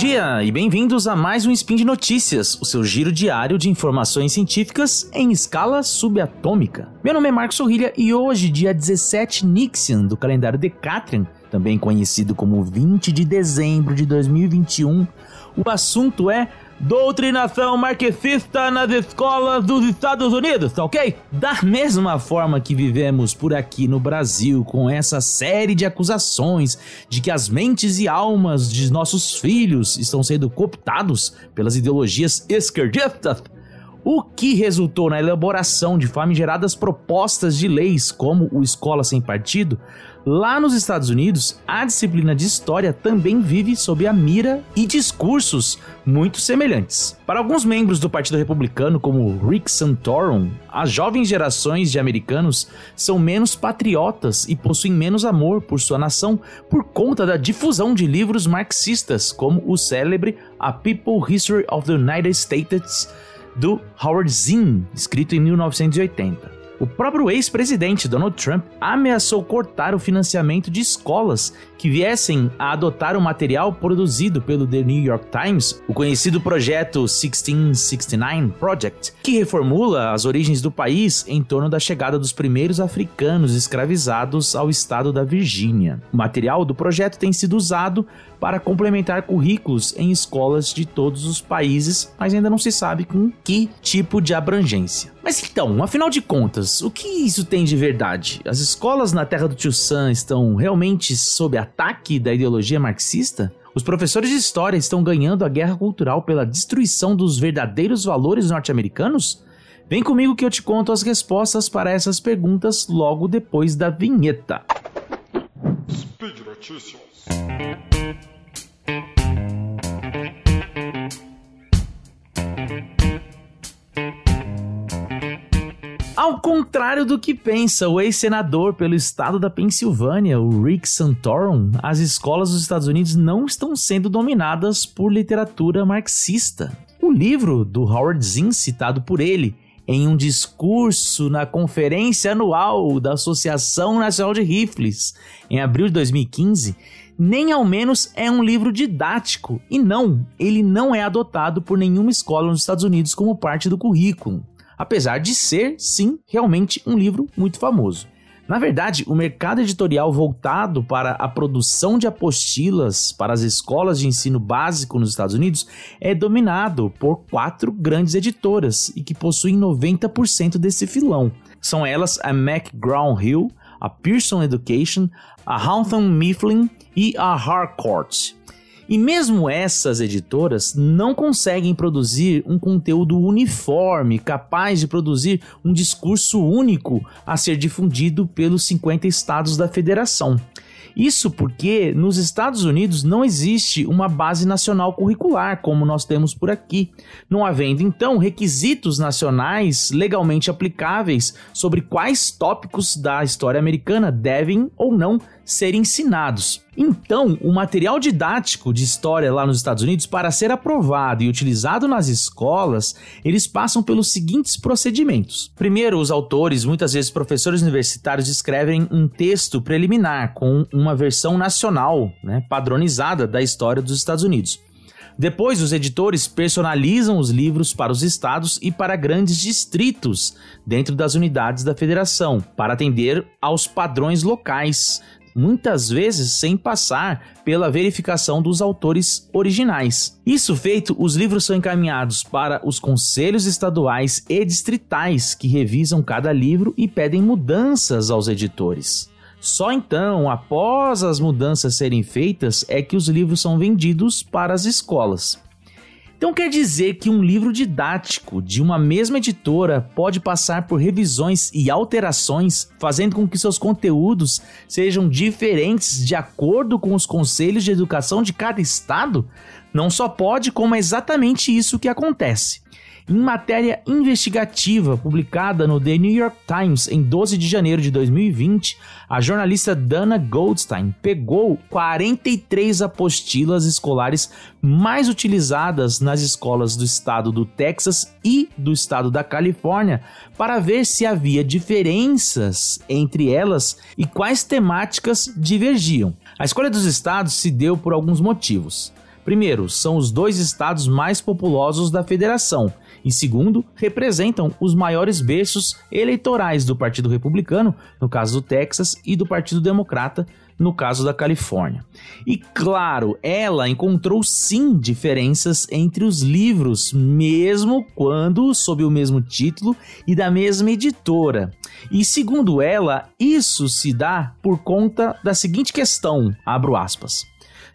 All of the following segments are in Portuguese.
dia e bem-vindos a mais um Spin de Notícias, o seu giro diário de informações científicas em escala subatômica. Meu nome é Marcos Sorrilha e hoje, dia 17 Nixian do calendário Decatrian, também conhecido como 20 de dezembro de 2021, o assunto é doutrinação marxista nas escolas dos Estados Unidos, tá ok? Da mesma forma que vivemos por aqui no Brasil com essa série de acusações de que as mentes e almas de nossos filhos estão sendo cooptados pelas ideologias esquerdistas, o que resultou na elaboração de famigeradas propostas de leis como o Escola Sem Partido, Lá nos Estados Unidos, a disciplina de história também vive sob a mira e discursos muito semelhantes. Para alguns membros do Partido Republicano, como Rick Santorum, as jovens gerações de americanos são menos patriotas e possuem menos amor por sua nação por conta da difusão de livros marxistas, como o célebre A People History of the United States do Howard Zinn, escrito em 1980. O próprio ex-presidente Donald Trump ameaçou cortar o financiamento de escolas que viessem a adotar o material produzido pelo The New York Times, o conhecido projeto 1669 Project, que reformula as origens do país em torno da chegada dos primeiros africanos escravizados ao estado da Virgínia. O material do projeto tem sido usado para complementar currículos em escolas de todos os países, mas ainda não se sabe com que tipo de abrangência. Mas então, afinal de contas, o que isso tem de verdade? As escolas na terra do Tio Sam estão realmente sob ataque da ideologia marxista? Os professores de história estão ganhando a guerra cultural pela destruição dos verdadeiros valores norte-americanos? Vem comigo que eu te conto as respostas para essas perguntas logo depois da vinheta. Speed Notícias. Ao contrário do que pensa o ex-senador pelo estado da Pensilvânia, o Rick Santorum, as escolas dos Estados Unidos não estão sendo dominadas por literatura marxista. O livro do Howard Zinn, citado por ele, em um discurso na conferência anual da Associação Nacional de Rifles, em abril de 2015, nem ao menos é um livro didático. E não, ele não é adotado por nenhuma escola nos Estados Unidos como parte do currículo apesar de ser, sim, realmente um livro muito famoso. Na verdade, o mercado editorial voltado para a produção de apostilas para as escolas de ensino básico nos Estados Unidos é dominado por quatro grandes editoras e que possuem 90% desse filão. São elas a McGraw-Hill, a Pearson Education, a Houghton Mifflin e a Harcourt. E mesmo essas editoras não conseguem produzir um conteúdo uniforme, capaz de produzir um discurso único a ser difundido pelos 50 estados da federação. Isso porque nos Estados Unidos não existe uma base nacional curricular como nós temos por aqui, não havendo então requisitos nacionais legalmente aplicáveis sobre quais tópicos da história americana devem ou não ser ensinados. Então, o material didático de história lá nos Estados Unidos, para ser aprovado e utilizado nas escolas, eles passam pelos seguintes procedimentos. Primeiro, os autores, muitas vezes professores universitários, escrevem um texto preliminar com uma versão nacional, né, padronizada da história dos Estados Unidos. Depois, os editores personalizam os livros para os estados e para grandes distritos dentro das unidades da federação, para atender aos padrões locais muitas vezes sem passar pela verificação dos autores originais. Isso feito, os livros são encaminhados para os conselhos estaduais e distritais que revisam cada livro e pedem mudanças aos editores. Só então, após as mudanças serem feitas, é que os livros são vendidos para as escolas. Então quer dizer que um livro didático de uma mesma editora pode passar por revisões e alterações, fazendo com que seus conteúdos sejam diferentes de acordo com os conselhos de educação de cada estado? Não só pode, como é exatamente isso que acontece. Em matéria investigativa publicada no The New York Times em 12 de janeiro de 2020, a jornalista Dana Goldstein pegou 43 apostilas escolares mais utilizadas nas escolas do estado do Texas e do estado da Califórnia para ver se havia diferenças entre elas e quais temáticas divergiam. A escolha dos estados se deu por alguns motivos. Primeiro, são os dois estados mais populosos da federação. E segundo, representam os maiores berços eleitorais do Partido Republicano, no caso do Texas, e do Partido Democrata, no caso da Califórnia. E claro, ela encontrou sim diferenças entre os livros, mesmo quando sob o mesmo título e da mesma editora. E segundo ela, isso se dá por conta da seguinte questão, abro aspas.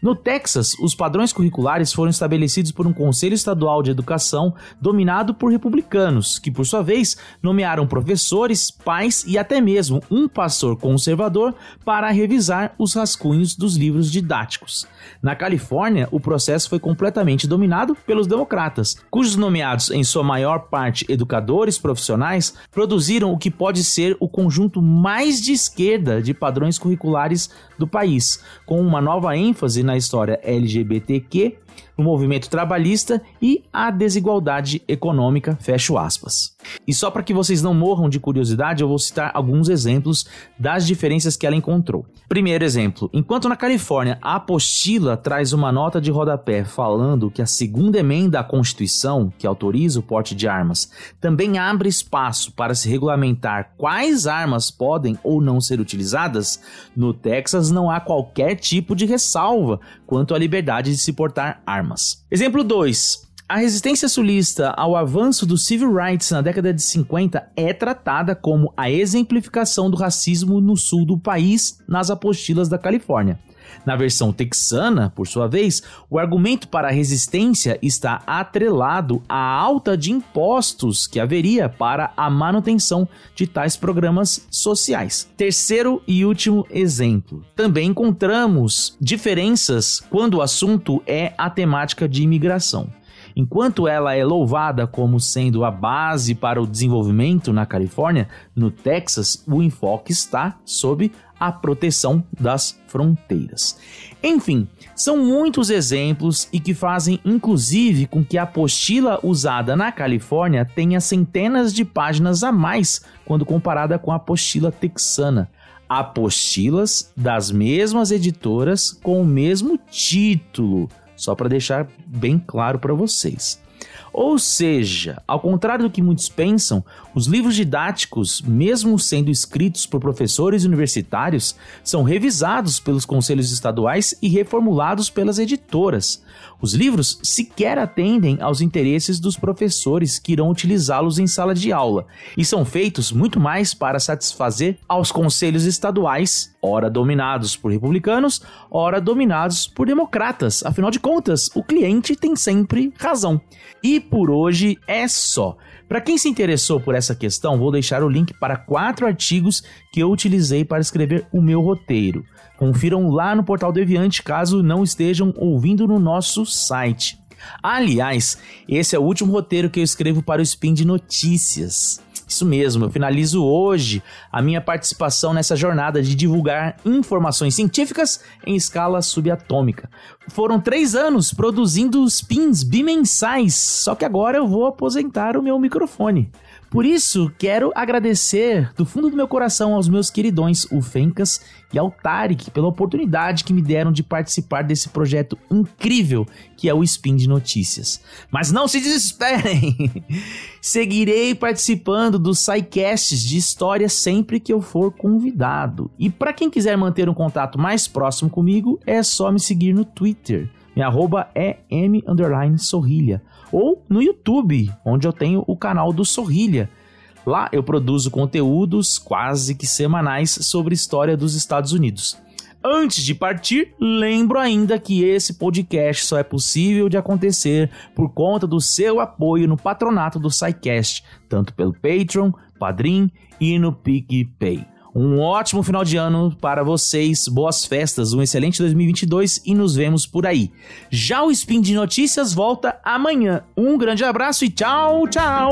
No Texas, os padrões curriculares foram estabelecidos por um Conselho Estadual de Educação dominado por republicanos, que, por sua vez, nomearam professores, pais e até mesmo um pastor conservador para revisar os rascunhos dos livros didáticos. Na Califórnia, o processo foi completamente dominado pelos democratas, cujos nomeados, em sua maior parte educadores profissionais, produziram o que pode ser o conjunto mais de esquerda de padrões curriculares do país, com uma nova ênfase na história LGBTQ o movimento trabalhista e a desigualdade econômica, fecho aspas. E só para que vocês não morram de curiosidade, eu vou citar alguns exemplos das diferenças que ela encontrou. Primeiro exemplo: enquanto na Califórnia a apostila traz uma nota de rodapé falando que a segunda emenda à Constituição, que autoriza o porte de armas, também abre espaço para se regulamentar quais armas podem ou não ser utilizadas, no Texas não há qualquer tipo de ressalva quanto à liberdade de se portar armas. Exemplo 2. A resistência sulista ao avanço dos civil rights na década de 50 é tratada como a exemplificação do racismo no sul do país nas apostilas da Califórnia. Na versão texana, por sua vez, o argumento para a resistência está atrelado à alta de impostos que haveria para a manutenção de tais programas sociais. Terceiro e último exemplo. Também encontramos diferenças quando o assunto é a temática de imigração. Enquanto ela é louvada como sendo a base para o desenvolvimento na Califórnia, no Texas o enfoque está sob a proteção das fronteiras. Enfim, são muitos exemplos e que fazem inclusive com que a apostila usada na Califórnia tenha centenas de páginas a mais quando comparada com a apostila texana. Apostilas das mesmas editoras com o mesmo título só para deixar bem claro para vocês. Ou seja, ao contrário do que muitos pensam, os livros didáticos, mesmo sendo escritos por professores universitários, são revisados pelos conselhos estaduais e reformulados pelas editoras. Os livros sequer atendem aos interesses dos professores que irão utilizá-los em sala de aula e são feitos muito mais para satisfazer aos conselhos estaduais, ora dominados por republicanos, ora dominados por democratas. Afinal de contas, o cliente tem sempre razão. E por hoje é só. Para quem se interessou por essa questão, vou deixar o link para quatro artigos que eu utilizei para escrever o meu roteiro. Confiram lá no portal Deviante caso não estejam ouvindo no nosso site. Aliás, esse é o último roteiro que eu escrevo para o Spin de Notícias. Isso mesmo, eu finalizo hoje a minha participação nessa jornada de divulgar informações científicas em escala subatômica. Foram três anos produzindo os pins bimensais, só que agora eu vou aposentar o meu microfone. Por isso, quero agradecer do fundo do meu coração aos meus queridões, o Fencas e ao Tarek, pela oportunidade que me deram de participar desse projeto incrível que é o Spin de Notícias. Mas não se desesperem! Seguirei participando dos SciCasts de história sempre que eu for convidado. E para quem quiser manter um contato mais próximo comigo, é só me seguir no Twitter. Minha arroba é m sorrilha ou no YouTube, onde eu tenho o canal do Sorrilha. Lá eu produzo conteúdos quase que semanais sobre história dos Estados Unidos. Antes de partir, lembro ainda que esse podcast só é possível de acontecer por conta do seu apoio no patronato do SciCast, tanto pelo Patreon, Padrim e no PicPay. Um ótimo final de ano para vocês, boas festas, um excelente 2022 e nos vemos por aí. Já o Spin de Notícias volta amanhã. Um grande abraço e tchau, tchau!